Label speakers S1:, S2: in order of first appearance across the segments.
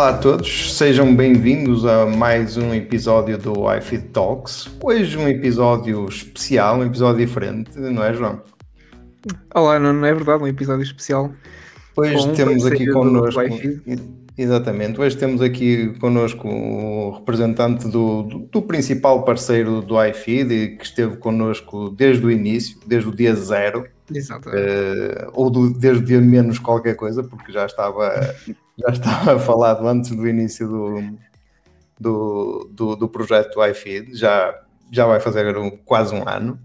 S1: Olá a todos, sejam bem-vindos a mais um episódio do iFit Talks. Hoje um episódio especial, um episódio diferente, não é, João?
S2: Olá, não, não é verdade, um episódio especial.
S1: Hoje temos aqui connosco. Exatamente, hoje temos aqui connosco o representante do, do, do principal parceiro do iFeed que esteve connosco desde o início, desde o dia zero. Uh, ou do, desde dia menos qualquer coisa, porque já estava, já estava falado antes do início do, do, do, do projeto do iFeed, já, já vai fazer um, quase um ano.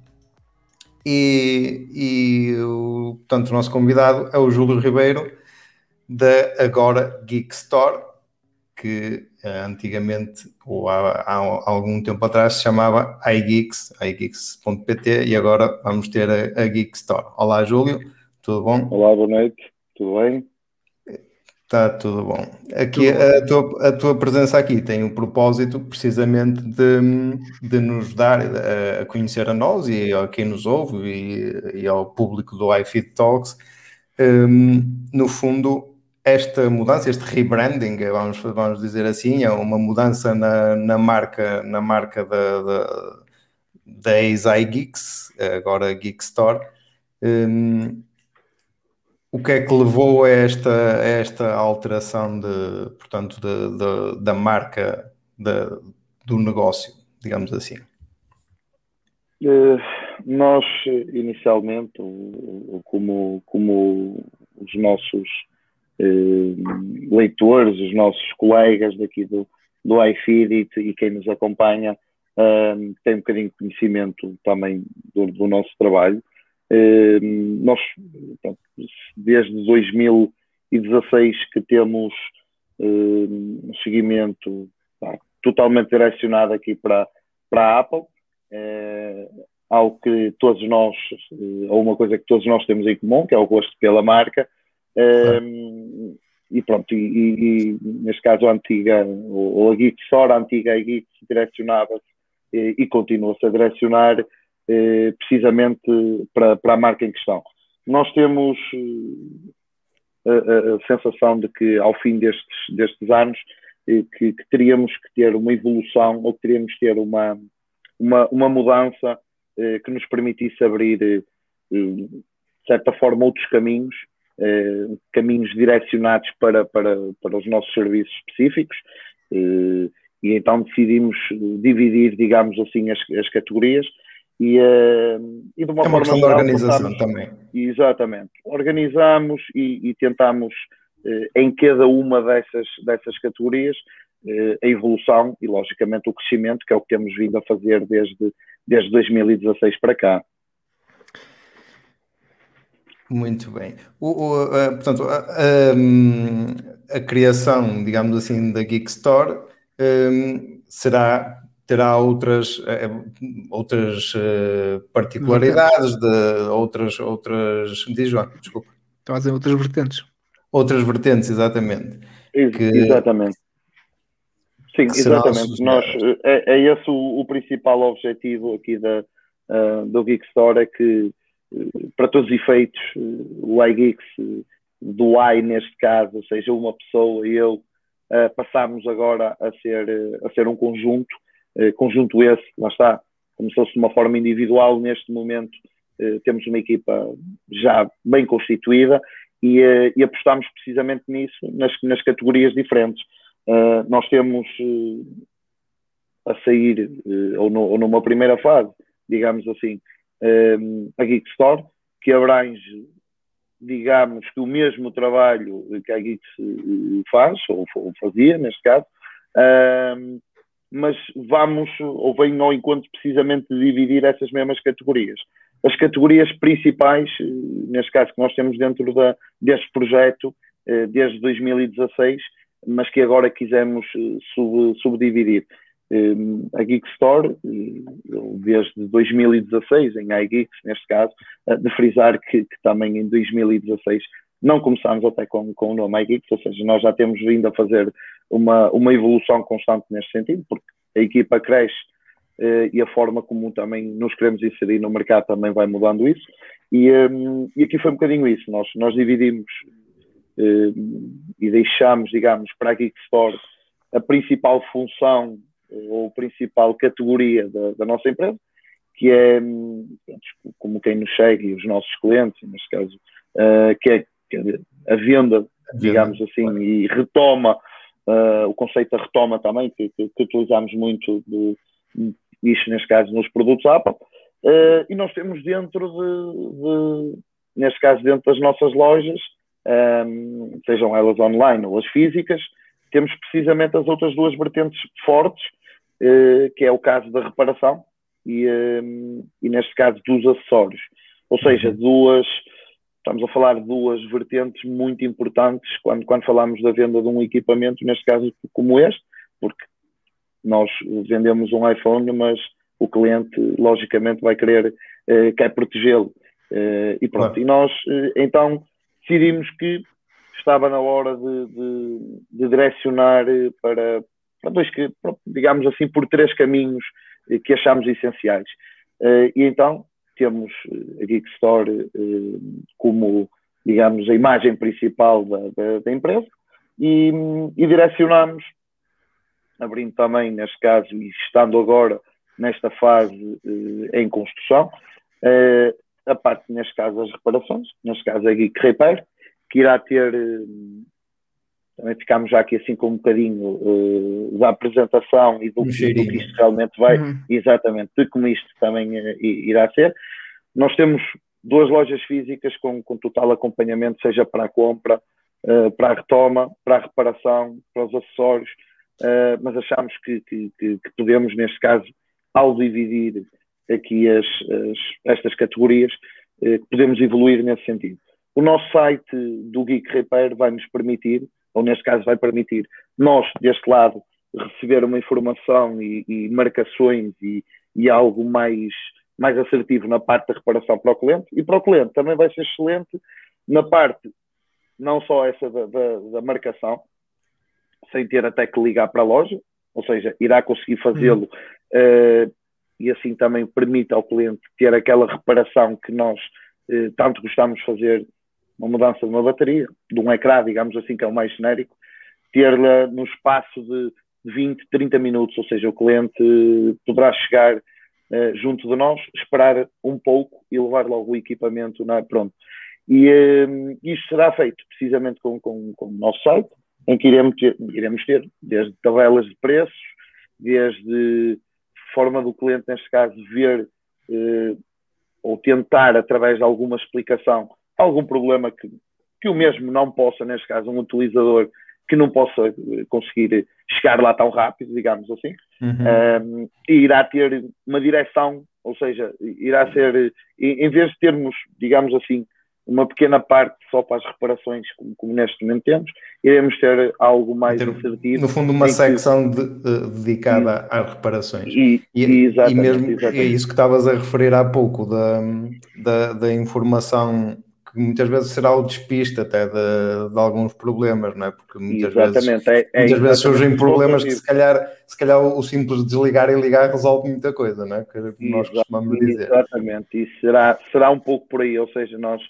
S1: E, e o, portanto, o nosso convidado é o Júlio Ribeiro, da agora Geek Store, que antigamente, ou há, há, algum tempo atrás, se chamava iGeeks, iGeeks.pt, e agora vamos ter a, a Geek Store. Olá, Júlio, tudo bom?
S3: Olá, boa noite, tudo bem?
S1: Está tudo bom. Aqui tudo a, tua, a tua presença aqui tem o propósito precisamente de, de nos dar a, a conhecer a nós e a quem nos ouve e, e ao público do iFit Talks, um, no fundo, esta mudança, este rebranding, vamos, vamos dizer assim, é uma mudança na, na marca, na marca da, da, da Geeks, agora Geek Store. Um, o que é que levou a esta, a esta alteração de, portanto, de, de, da marca de, do negócio, digamos assim?
S3: Uh, nós, inicialmente, como, como os nossos leitores, os nossos colegas daqui do, do iFeed e, e quem nos acompanha uh, tem um bocadinho de conhecimento também do, do nosso trabalho. Uh, nós, desde 2016 que temos uh, um seguimento tá, totalmente direcionado aqui para, para a Apple, uh, algo que todos nós, ou uma coisa que todos nós temos em comum, que é o gosto pela marca, um, pronto, e, e, neste caso a antiga, ou, a Store, a antiga Geek direcionava-se e, e continua-se a direcionar eh, precisamente para, para a marca em questão. Nós temos eh, a, a, sensação de que ao fim destes, destes anos eh, que, que, teríamos que ter uma evolução ou que teríamos que ter uma, uma, uma mudança eh, que nos permitisse abrir eh, de certa forma outros caminhos eh, caminhos direcionados para, para, para os nossos serviços específicos eh, e então decidimos dividir, digamos assim, as, as categorias e, uh, e de uma,
S1: é
S3: uma
S1: questão de organização também.
S3: Exatamente. Organizamos e, e tentamos em cada uma dessas, dessas categorias a evolução e, logicamente, o crescimento, que é o que temos vindo a fazer desde, desde 2016 para cá.
S1: Muito bem. O, o, a, portanto, a, a, a, criação, digamos assim, da Geek Store um, será, terá outras, eh, outras uh, particularidades, de, outras, outras. Diz João, desculpa.
S2: Estão a dizer outras vertentes.
S1: Outras vertentes, exatamente.
S3: Que, exatamente. Sim, exatamente. Nós, é, é esse o, o, principal objetivo aqui da, uh, do Geek Store, é que para todos os efeitos, o iGeeks, do I neste caso, ou seja, uma pessoa e eu, passámos agora a ser, a ser um conjunto, conjunto esse, lá está, começou-se de uma forma individual, neste momento temos uma equipa já bem constituída e, e apostamos precisamente nisso, nas, nas categorias diferentes. nós temos a sair, ou numa primeira fase, digamos assim, um, a Geek Store, que abrange, digamos, que o mesmo trabalho que a Geek faz, ou, ou fazia neste caso, um, mas vamos, ou vem ao encontro precisamente de dividir essas mesmas categorias. As categorias principais, neste caso que nós temos dentro da, deste projeto, eh, desde 2016, mas que agora quisemos eh, sub, subdividir. Ehm, a Geek Store, desde 2016, em iGeeks, neste caso, de frisar que, que, também em 2016 não começámos até com, com o nome iGeeks, ou seja, nós já temos vindo a fazer uma, uma evolução constante neste sentido, porque a equipa cresce e a forma como também nos queremos inserir no mercado também vai mudando isso. E, e aqui foi um bocadinho isso, nós, nós dividimos e deixamos, digamos, para a Geek Store a principal função ou principal categoria da, da nossa empresa, que é como quem nos segue, os nossos clientes, neste caso, uh, que, é, a venda, digamos assim, claro. e retoma uh, o conceito da retoma também, que, que, que utilizamos muito de, isto neste caso nos produtos Apple, uh, e nós temos dentro de, de, neste caso dentro das nossas lojas, um, sejam elas online ou as físicas, temos precisamente as outras duas vertentes fortes, que é o caso da reparação e, um, e neste caso dos acessórios. Ou seja, uhum. duas, estamos a falar de duas vertentes muito importantes quando, quando falamos da venda de um equipamento, neste caso como este, porque nós vendemos um iPhone, mas o cliente logicamente vai querer, uh, quer protegê-lo. E pronto, claro. e nós então decidimos que estava na hora de, de, de direcionar para, dois, digamos assim, por três caminhos que achamos essenciais. E então temos a Geek Store como, digamos, a imagem principal da, da, da empresa e, e direcionamos abrindo também, neste caso, e estando agora nesta fase eh, em construção, eh, a parte, neste caso, das reparações, neste caso a Geek Repair, que irá ter, eh, também ficamos já aqui assim com um bocadinho eh, da apresentação e do, do, que isto realmente vai, uhum. exatamente, de como isto também eh, irá ser. Nós temos duas lojas físicas com, com total acompanhamento, seja para a compra, eh, para a retoma, para a reparação, para os acessórios, uh, mas achamos que, que, que, que, podemos, neste caso, ao dividir aqui as, as estas categorias, uh, podemos evoluir nesse sentido. O nosso site do Geek Repair vai nos permitir, ou neste caso vai permitir, nós, deste lado, receber uma informação e, e marcações e, e, algo mais, mais assertivo na parte da reparação para o cliente. E para o cliente também vai ser excelente na parte, não só essa da, da, da marcação, sem ter até que ligar para a loja, ou seja, irá conseguir fazê-lo uh, e assim também permite ao cliente ter aquela reparação que nós uh, tanto gostamos de fazer, uma mudança de uma bateria, de um ecrã, digamos assim, que é o mais genérico, ter-la no espaço de 20, 30 minutos, ou seja, o cliente poderá chegar uh, junto de nós, esperar um pouco e levar logo o equipamento, é? pronto. E uh, isto será feito precisamente com, com, com o nosso site, em que iremos ter, iremos ter desde tabelas de preços, desde forma do cliente, neste caso, ver eh, ou tentar, através de alguma explicação, algum problema que, que o mesmo não possa, neste caso, um utilizador que não possa eh, conseguir chegar lá tão rápido, digamos assim, uhum. um, e irá ter uma direção, ou seja, irá ser, em vez de termos, digamos assim, uma pequena parte só para as reparações, como, como neste momento temos, iremos ter algo mais ter, assertivo.
S1: No fundo, uma secção que... de, uh, dedicada às reparações.
S3: E, e, e mesmo
S1: exatamente. é isso que estavas a referir há pouco, da, da, da, informação que muitas vezes será o despiste até de, de alguns problemas, não é? Porque muitas exatamente. vezes, é, é muitas vezes surgem problemas que se calhar, se calhar o simples desligar e ligar resolve muita coisa, não é? Que nós costumamos dizer.
S3: Exatamente, e será, será um pouco por aí, ou seja, nós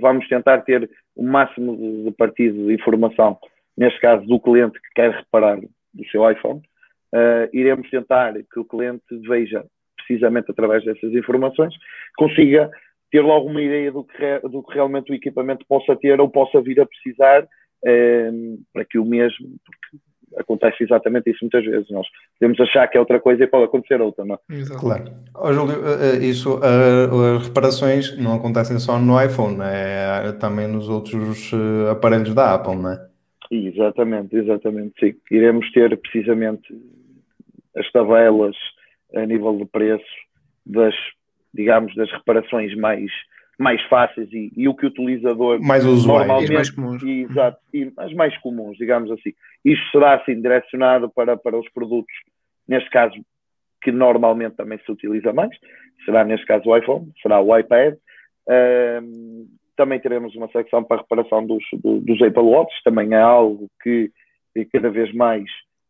S3: vamos tentar ter o máximo de, partido de informação, neste caso do cliente que quer reparar do seu iPhone, uh, iremos tentar que o cliente veja, precisamente através dessas informações, consiga ter logo uma ideia do que, do que realmente o equipamento possa ter ou possa vir a precisar, uh, para que o mesmo, porque acontece exatamente isso muitas vezes. Nós podemos achar que é outra coisa e pode acontecer outra, não
S1: é? Claro. Oh, Júlio, eh, eh, isso, uh, as reparações não acontecem só no iPhone, é também nos outros aparelhos da Apple, não é?
S3: Exatamente, exatamente, sim. Iremos ter precisamente as tabelas a nível de preço das, digamos, das reparações mais mais fáceis e, e, o que o utilizador
S1: mais
S3: usuários
S2: mais comuns.
S3: E, exato, e as mais comuns, digamos assim. Isto será assim direcionado para, para os produtos, neste caso, que normalmente também se utiliza mais, será neste caso o iPhone, será o iPad. Um, também teremos uma secção para a reparação dos, dos Apple Watch, também é algo que cada vez mais,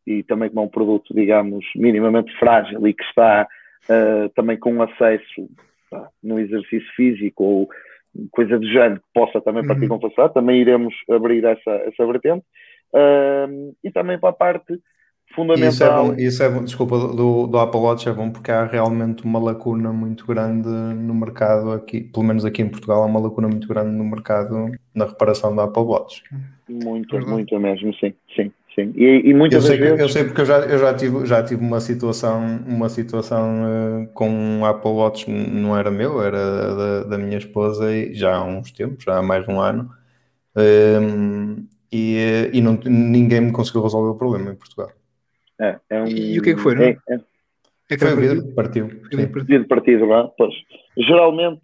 S3: e também como é um produto, digamos, minimamente frágil e que está uh, também com acesso no exercício físico ou coisa de género que possa também partir uhum. com facilidade, também iremos abrir essa, essa vertente. Uh, e também para a parte fundamental.
S1: Isso é bom, isso é bom desculpa, do, do Apple Watch é bom porque há realmente uma lacuna muito grande no mercado aqui, pelo menos aqui em Portugal, há uma lacuna muito grande no mercado na reparação do Apple Watch.
S3: Muito, muito mesmo, sim, sim. Sim, e, e muitas
S1: eu sei,
S3: vezes...
S1: eu sei porque eu já, eu já, tive, já tive uma situação, uma situação uh, com um Apple Watch, não era meu, era da, da, minha esposa, e já há uns tempos, já há mais de um ano, uh, e, e não, ninguém me conseguiu resolver o problema em Portugal.
S3: É, é um...
S2: E o que é que foi, não? É, é...
S1: É que foi o vidro partiu.
S3: Vidro partido, não é? Pois. Geralmente,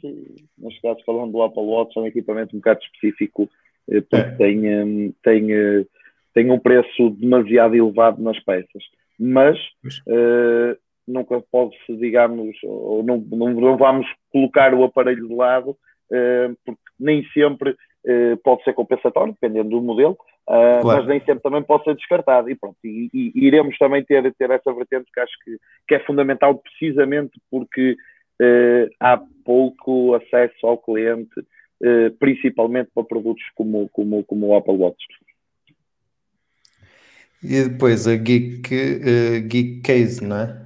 S3: neste caso falando do Apple Watch, é um equipamento um bocado específico, eh, porque é. tem, hum, tem eh, tem um preço demasiado elevado nas peças. Mas uh, nunca pode-se, digamos, ou não, não, não, vamos colocar o aparelho de lado, uh, porque nem sempre uh, pode ser compensatório, dependendo do modelo, claro. mas nem sempre também pode ser descartado. E pronto, e, e, iremos também ter, ter essa vertente que acho que, que é fundamental precisamente porque há pouco acesso ao cliente, principalmente para produtos como, como, como o Apple Watch.
S1: E depois a Geek, uh, Geek Case, não é?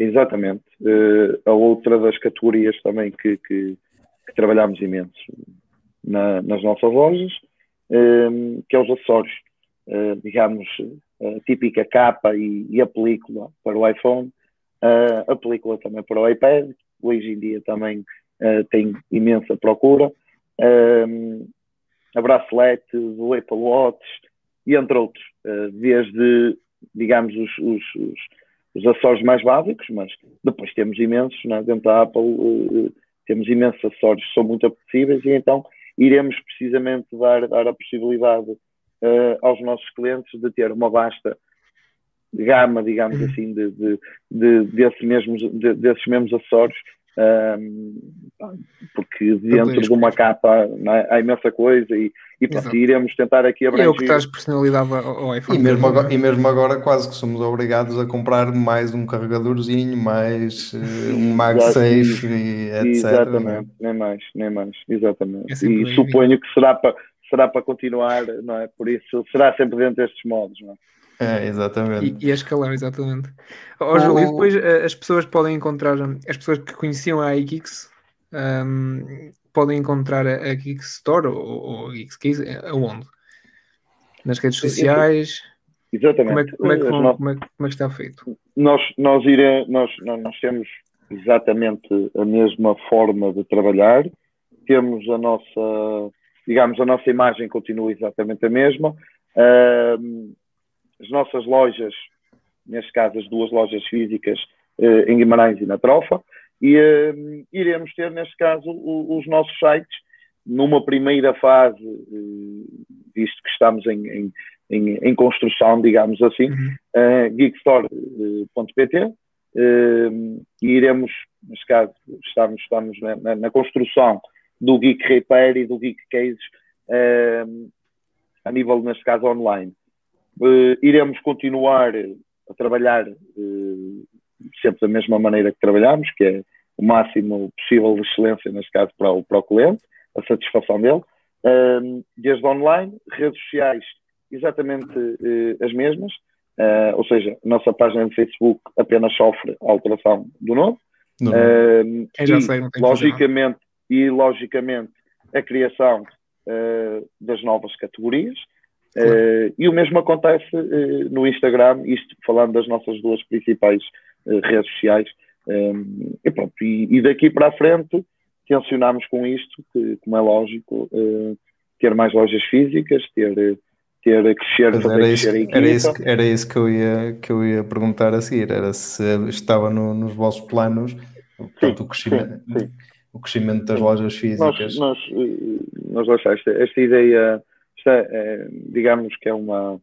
S3: Exatamente. Uh, a outra das categorias também que, que, que trabalhamos imenso na, nas nossas lojas, uh, que é os acessórios. Uh, digamos, a típica capa e, e, a película para o iPhone, a película também para o iPad, hoje em dia também tem imensa procura, a bracelete do Apple Watch, e entre outros, eh, desde, digamos, os, os, os, os acessórios mais básicos, mas depois temos imensos, né? dentro da Apple temos imensos acessórios que são muito apetecíveis e então iremos precisamente dar, dar a possibilidade uh, aos nossos clientes de ter uma vasta gama, digamos uhum. assim, de, de, de, desses, mesmos, de, desses mesmos acessórios um, porque dentro de uma capa é? há imensa coisa e, e pronto, iremos tentar aqui abranger.
S2: E é o que traz personalidade ao iPhone.
S1: E mesmo, agora, e mesmo agora quase que somos obrigados a comprar mais um carregadorzinho, mais uh, um MagSafe e etc.
S3: Exatamente, nem mais, nem mais, exatamente. É e suponho que será para, será para continuar, não é? Por isso será sempre dentro destes modos, não é?
S1: É, exatamente.
S2: E, e a escalar, exatamente. Oh, Júlio, e depois eh, as pessoas podem encontrar, as pessoas que conheciam a iGeeks um, podem encontrar a, a Geek Store ou, ou a Geeks Case eh, aonde? Nas redes sociais?
S3: Exatamente.
S2: Como é, como é, como, como é, como é que está feito?
S3: Nós, nós, ire, nós, nós temos exatamente a mesma forma de trabalhar, temos a nossa, digamos, a nossa imagem continua exatamente a mesma. Uh, as nossas lojas, neste caso as duas lojas físicas uh, em Guimarães e na Trofa, e uh, iremos ter, neste caso, o, os nossos sites numa primeira fase, uh, visto que estamos em, em, em, em construção, digamos assim, uhum. uh, geekstore.pt, uh, e iremos, neste caso, estamos, estamos na, na, na construção do Geek Repair e do Geek Cases a nível, neste caso, online. Uh, iremos continuar a trabalhar uh, sempre da mesma maneira que trabalhamos, que é o máximo possível de excelência, neste caso, para o, para o cliente, a satisfação dele, uh, desde online, redes sociais, exatamente as mesmas, ou seja, a nossa página de Facebook apenas sofre a alteração do nome.
S2: Uh, e, sei,
S3: logicamente, e logicamente a criação das novas categorias, Claro. Uh, e o mesmo acontece uh, no Instagram, isto falando das nossas duas principais uh, redes sociais. Um, e, pronto, e, e, daqui para a frente tencionamos com isto, que, como é lógico, ter mais lojas físicas, ter, ter crescer, fazer
S1: era isso, crescer a Era isso, era isso que, eu ia, que eu ia perguntar a seguir, era se estava no, nos vossos planos portanto, sim, o, crescimento, sim, sim. o crescimento das lojas físicas.
S3: Nós, nós, nós esta, esta ideia é, é, digamos que é uma,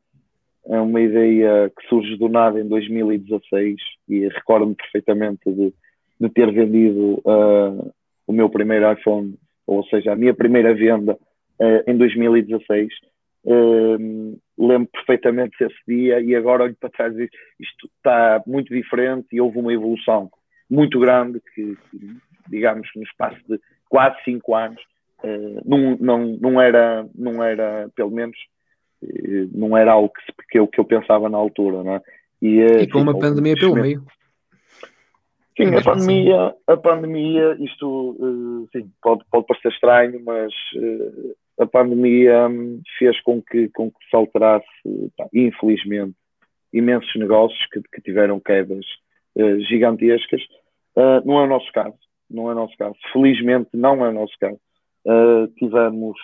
S3: é uma ideia que surge do nada em 2016 e recordo-me perfeitamente de, de ter vendido uh, o meu primeiro iPhone, ou seja, a minha primeira venda uh, em 2016. Uh, lembro perfeitamente desse dia e agora olho para trás e isto está muito diferente e houve uma evolução muito grande que, que digamos, no espaço de quase cinco anos uh, não, não, não, era, não era, pelo menos, não era algo que, que, eu, que eu pensava na altura, não é?
S2: E, e com uma pandemia pelo meio.
S3: Sim, a pandemia, a pandemia, isto sim, pode, pode parecer estranho, mas a pandemia hum, fez com que, com que se alterasse, infelizmente, imensos negócios que, que tiveram quedas gigantescas. Não é o nosso caso, não é o nosso caso. Felizmente não é o nosso caso. Uh, tivemos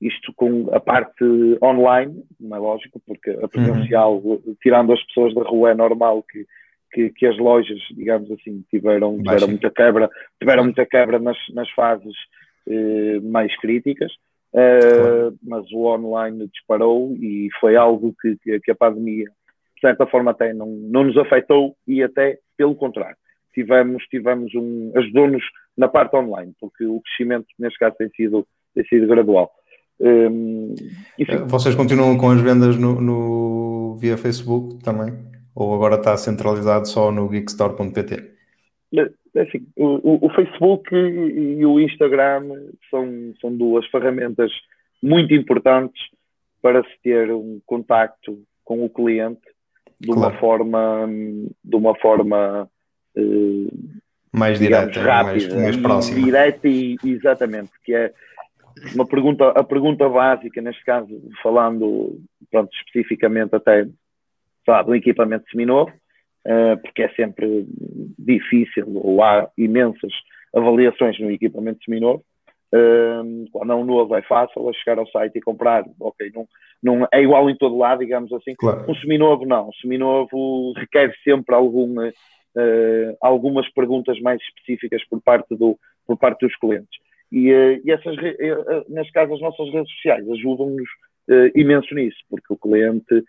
S3: isto com a parte online, não é lógico, porque a presencial, uhum. tirando as pessoas da rua, é normal que, que, que as lojas, digamos assim, tiveram, tiveram muita quebra, tiveram muita quebra nas, nas fases eh, mais críticas. Uh, mas o online disparou e foi algo que, que, a pandemia, de certa forma, até não, não nos afetou e até pelo contrário. Tivemos, tivemos um, ajudou-nos na parte online, porque o crescimento, neste caso, tem sido, tem sido gradual. Um,
S1: Vocês continuam com as vendas no, no, via Facebook também? Ou agora está centralizado só no geekstore.pt?
S3: É assim, o, o, Facebook e, o Instagram são, são duas ferramentas muito importantes para se ter um contacto com o cliente de uma claro. forma de uma forma
S1: eh, mais digamos, direta, rápida, mais, mais próxima.
S3: direta e exatamente, que é uma pergunta, a pergunta básica, neste caso, falando pronto, especificamente até sabe, do equipamento seminovo, eh, porque é sempre difícil, ou há imensas avaliações no equipamento seminovo. Eh, quando é um novo é fácil, é chegar ao site e comprar, ok, não, não é igual em todo lado, digamos assim. Claro. Um seminovo não, um seminovo requer sempre alguma, uh, algumas perguntas mais específicas por parte, do, por parte dos clientes. E, uh, e essas, uh, neste caso, as nossas redes sociais ajudam-nos imenso nisso, porque o cliente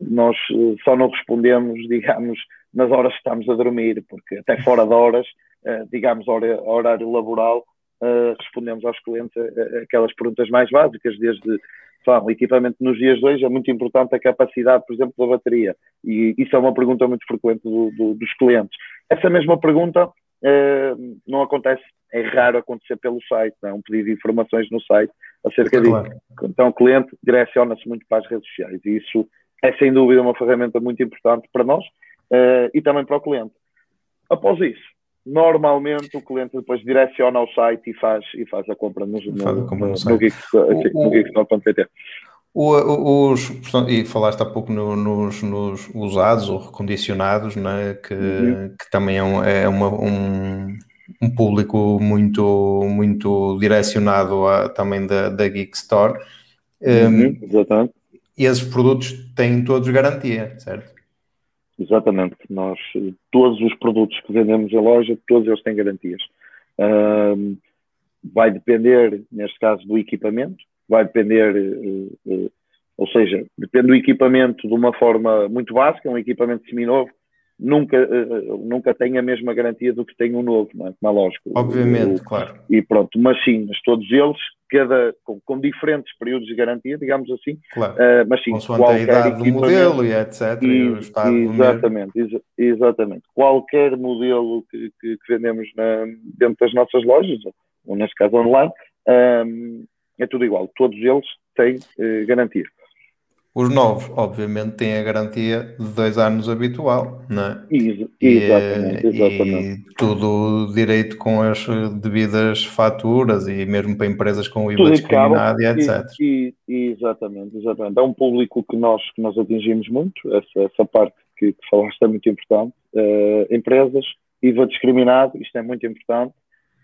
S3: nós só não respondemos, digamos, nas horas que estamos a dormir, porque até fora de horas, digamos, horário laboral, respondemos aos clientes aquelas perguntas mais básicas, desde sabe, o equipamento nos dias de hoje é muito importante a capacidade, por exemplo, da bateria. E isso é uma pergunta muito frequente do, do, dos clientes. Essa mesma pergunta não acontece, é raro acontecer pelo site, não é? um pedido de informações no site acerca claro. disso. Então o cliente direciona-se muito para as redes sociais e isso é sem dúvida uma ferramenta muito importante para nós uh, e também para o cliente. Após isso, normalmente o cliente depois direciona ao site e faz, e faz a compra no, no, no, no, no Geekstore.pt.
S1: Os, e falaste há pouco no, nos, nos, usados ou recondicionados, né, que, uhum. que também é, um, é uma, um, um, público muito, muito direcionado a, também da, da Geek Store.
S3: Uhum, um, exatamente
S1: e esses produtos têm todos garantia, certo?
S3: Exatamente. Nós, todos os produtos que vendemos em loja, todos eles têm garantias. Um, vai depender, neste caso, do equipamento, vai depender, uh, uh, ou seja, depende do equipamento de uma forma muito básica, um equipamento seminovo, nunca, uh, nunca tem a mesma garantia do que tem um novo, não é? Como é lógico.
S1: Obviamente, o, claro.
S3: E pronto, mas sim, mas todos eles, cada, com, com diferentes períodos de garantia, digamos assim,
S1: claro. Uh, mas sim, Consoante qualquer a idade do modelo e etc. E, e
S3: exatamente, ex exatamente. Qualquer modelo que, que, que vendemos na, dentro das nossas lojas, ou neste caso online, um, é tudo igual. Todos eles têm uh, garantia.
S1: Os novos, obviamente, têm a garantia de dois anos habitual, não é?
S3: Ex exatamente, e, exatamente.
S1: E tudo direito com as devidas faturas e mesmo para empresas com o IVA discriminado e etc.
S3: E, e, exatamente, exatamente. É um público que nós, que nós atingimos muito, essa, essa parte que, que falaste é muito importante. Uh, empresas, IVA discriminado, isto é muito importante.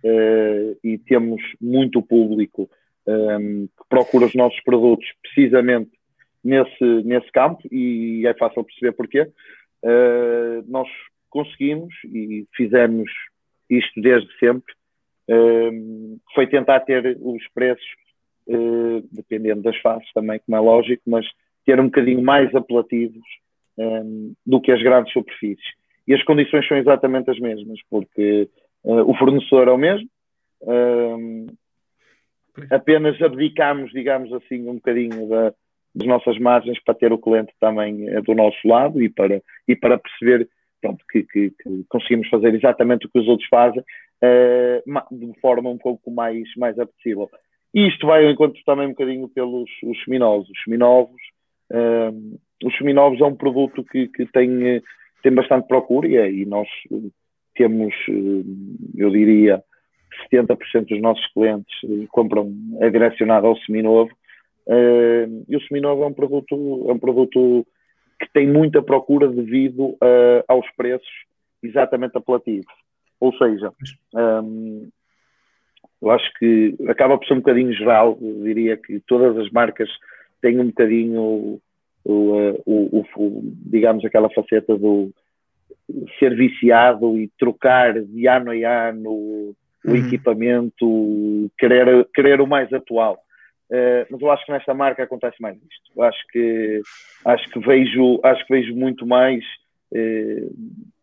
S3: Uh, e temos muito público um, ehm, que procura os nossos produtos precisamente nesse, nesse campo e é fácil perceber porquê. Uh, nós conseguimos e fizemos isto desde sempre, uh, foi tentar ter os preços, uh, dependendo das fases também, como é lógico, mas ter um bocadinho mais apelativos um, do que as grandes superfícies. E as condições são exatamente as mesmas, porque o fornecedor é o mesmo, apenas abdicamos, digamos assim, um bocadinho da, das nossas margens para ter o cliente também eh, do nosso lado e para, e para perceber pronto, que, que, que, conseguimos fazer exatamente o que os outros fazem, uh, de forma um pouco mais, mais apetecível. E isto vai ao encontro também um bocadinho pelos os seminovos. Os seminovos, uh, os seminovos é um produto que, que tem, tem bastante procura e, e nós temos, eu diria, 70% dos nossos clientes compram, é direcionado ao seminovo. Uh, e o seminovo é um produto, é um produto que tem muita procura devido uh, aos preços exatamente apelativos. Ou seja, um, eu acho que acaba por ser um bocadinho geral, eu diria que todas as marcas têm um bocadinho o, o, o, o digamos, aquela faceta do ser viciado e trocar de ano a ano o uhum. equipamento, querer, querer o mais atual. Uh, mas eu acho que nesta marca acontece mais isto. Acho que acho que vejo acho que vejo muito mais uh,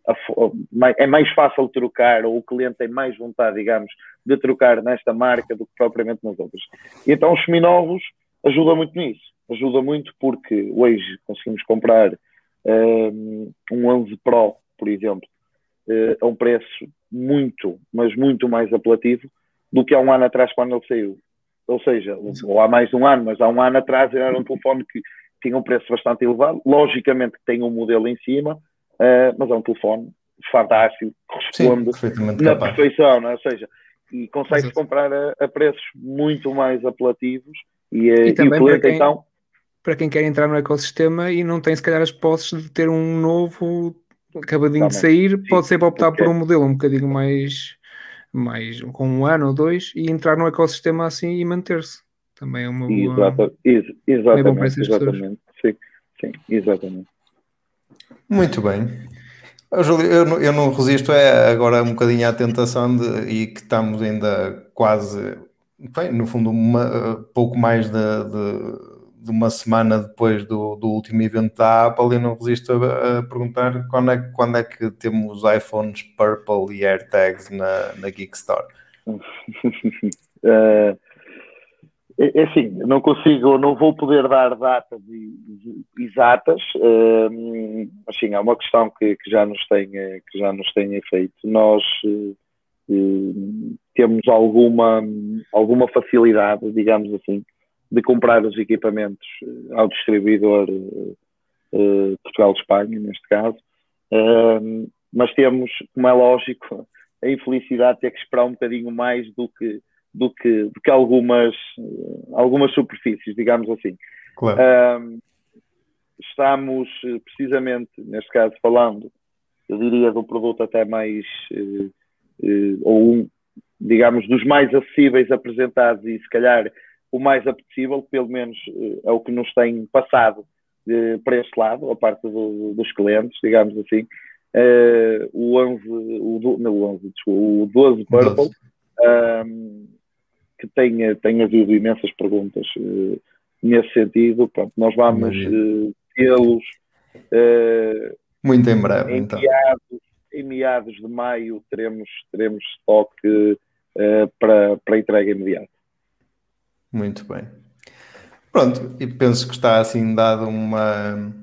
S3: é mais fácil trocar, ou o cliente tem mais vontade, digamos, de trocar nesta marca do que propriamente nas outras. E então os seminovos ajuda muito nisso. Ajuda muito porque hoje conseguimos comprar um, um 11 Pro, por exemplo, a um preço muito, mas muito mais apelativo do que há um ano atrás quando ele saiu. Ou seja, ou há mais de um ano, mas há um ano atrás era um telefone que tinha um preço bastante elevado. Logicamente que tem um modelo em cima, uh, mas é um telefone fantástico, que responde Sim, na capaz. perfeição, não é? ou seja, e consegue-se comprar a, a, preços muito mais apelativos e, eh, e, também e o cliente quem, então
S2: para quem quer entrar no ecossistema e não tem se calhar as posses de ter um novo acabadinho de sair, pode ser para optar por um modelo um bocadinho mais, mais com um ano ou dois e entrar no ecossistema assim e manter-se. Também é uma boa.
S3: Exato, ex exatamente, exatamente. Sim, sim, exatamente.
S1: Muito bem. Júlio, eu, não, eu não resisto é agora um bocadinho à tentação de, e que estamos ainda quase, bem, no fundo, uma, pouco mais de, de, de, uma semana depois do, do último evento da Apple e não resisto a, a, perguntar quando é, quando é que temos iPhones Purple e AirTags na, na Geek Store.
S3: uh, É, é assim, não consigo, não vou poder dar datas exatas, uh, mas sim, é uma questão que, que, já nos tem, que já nos tem feito. Nós uh, temos alguma, alguma facilidade, digamos assim, de comprar os equipamentos ao distribuidor uh, Portugal-Espanha, neste caso, mas temos, como é lógico, a infelicidade de ter que esperar um bocadinho mais do que do que, do que algumas, algumas superfícies, digamos assim. Claro. Um, estamos precisamente, neste caso, falando, eu diria, do produto até mais, uh, uh, ou um, digamos, dos mais acessíveis apresentados e se calhar o mais apetecível, pelo menos uh, é o que nos tem passado para este lado, a parte do, dos clientes, digamos assim. o 11, o, não, o 11, desculpa, o 12 Purple, um, que tenha, tenha havido imensas perguntas uh, nesse sentido. Pronto, nós vamos uh, tê-los
S1: uh, muito em breve. Em, então.
S3: meados, em meados de maio teremos, teremos estoque uh, para, para entrega imediata.
S1: Muito bem. Pronto, e penso que está assim dado uma,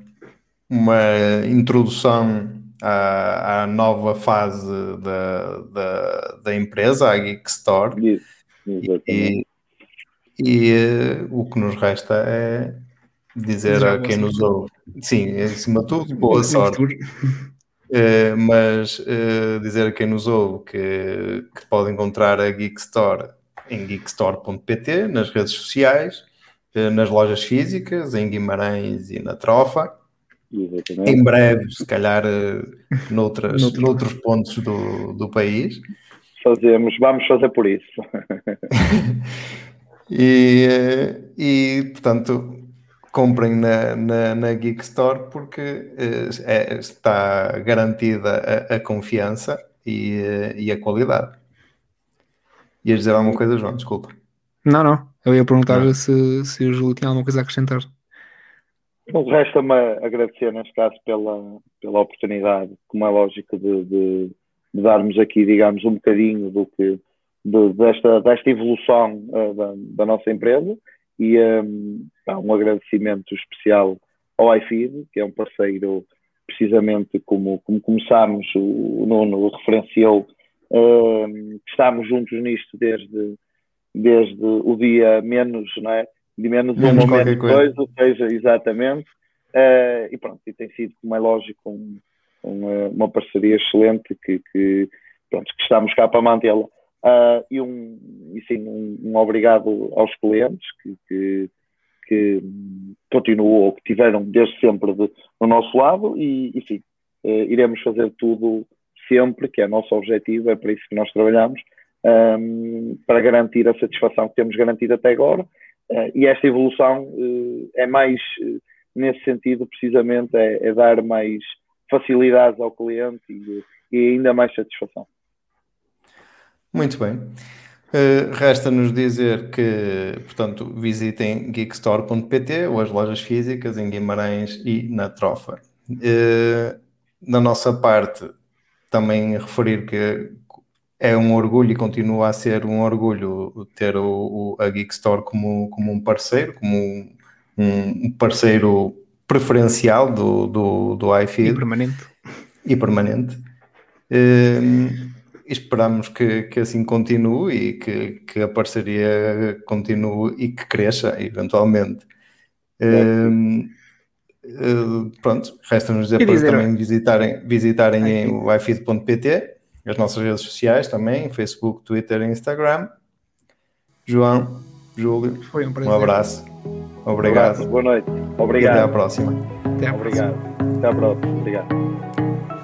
S1: uma introdução à, à nova fase da, da, da empresa, a Geek Store. Isso e, e uh, o que nos resta é dizer a quem nos ouve, sim, acima de tudo, boa sorte. Uh, mas uh, dizer a quem nos ouve que, que pode encontrar a Geek Store em geekstore.pt, nas redes sociais, uh, nas lojas físicas, em Guimarães e na Trofa. Exatamente. Em breve, se calhar, noutras, noutros pontos do, do país
S3: fazemos, vamos fazer por isso.
S1: e, e, portanto, comprem na, na, na Geek Store porque é, está garantida a, a confiança e, e, a qualidade. Ias dizer alguma coisa, João? Desculpa.
S2: Não, não. Eu ia perguntar se, se o Júlio tinha alguma coisa a acrescentar.
S3: Resta-me agradecer, neste caso, pela, pela oportunidade, como é lógico, de, de de darmos aqui, digamos, um bocadinho do que, de, desta, desta evolução uh, da, da, nossa empresa e um, um agradecimento especial ao iFeed, que é um parceiro precisamente como, como começámos, o Nuno referenciou estamos juntos nisto desde, desde o dia menos, não é? De menos, menos um momento dois, ou seja, exatamente. Uh, e pronto, e tem sido, como é lógico, um, uma, uma parceria excelente que, que, pronto, que estamos cá para mantê-la. Uh, e um, e sim, um, um, obrigado aos clientes que, que, que continuam ou que tiveram desde sempre de, do nosso lado e, e sim, uh, iremos fazer tudo sempre, que é nosso objetivo, é para isso que nós trabalhamos, um, para garantir a satisfação que temos garantido até agora. Uh, e esta evolução uh, é mais, uh, nesse sentido, precisamente, é, é, dar mais facilidades ao cliente e, e ainda mais satisfação.
S1: Muito bem. Uh, Resta-nos dizer que, portanto, visitem geekstore.pt ou as lojas físicas em Guimarães e na Trofa. Uh, da nossa parte, também referir que é um orgulho e continua a ser um orgulho ter o, o a Geek Store como, como um parceiro, como um, um parceiro preferencial do, do, do iFeed.
S2: E permanente.
S1: E permanente. Um, esperamos que, que assim continue e que, que a parceria continue e que cresça eventualmente. Um, uh, pronto, resta-nos dizer, para também visitarem, visitarem o ifeed.pt as nossas redes sociais também, Facebook, Twitter e Instagram. João, Júlio, Foi um, um abraço. Obrigado.
S3: Um abraço, boa noite. Obrigado. E
S1: até à próxima.
S3: Até à Obrigado. Próxima. Até à próxima. Obrigado.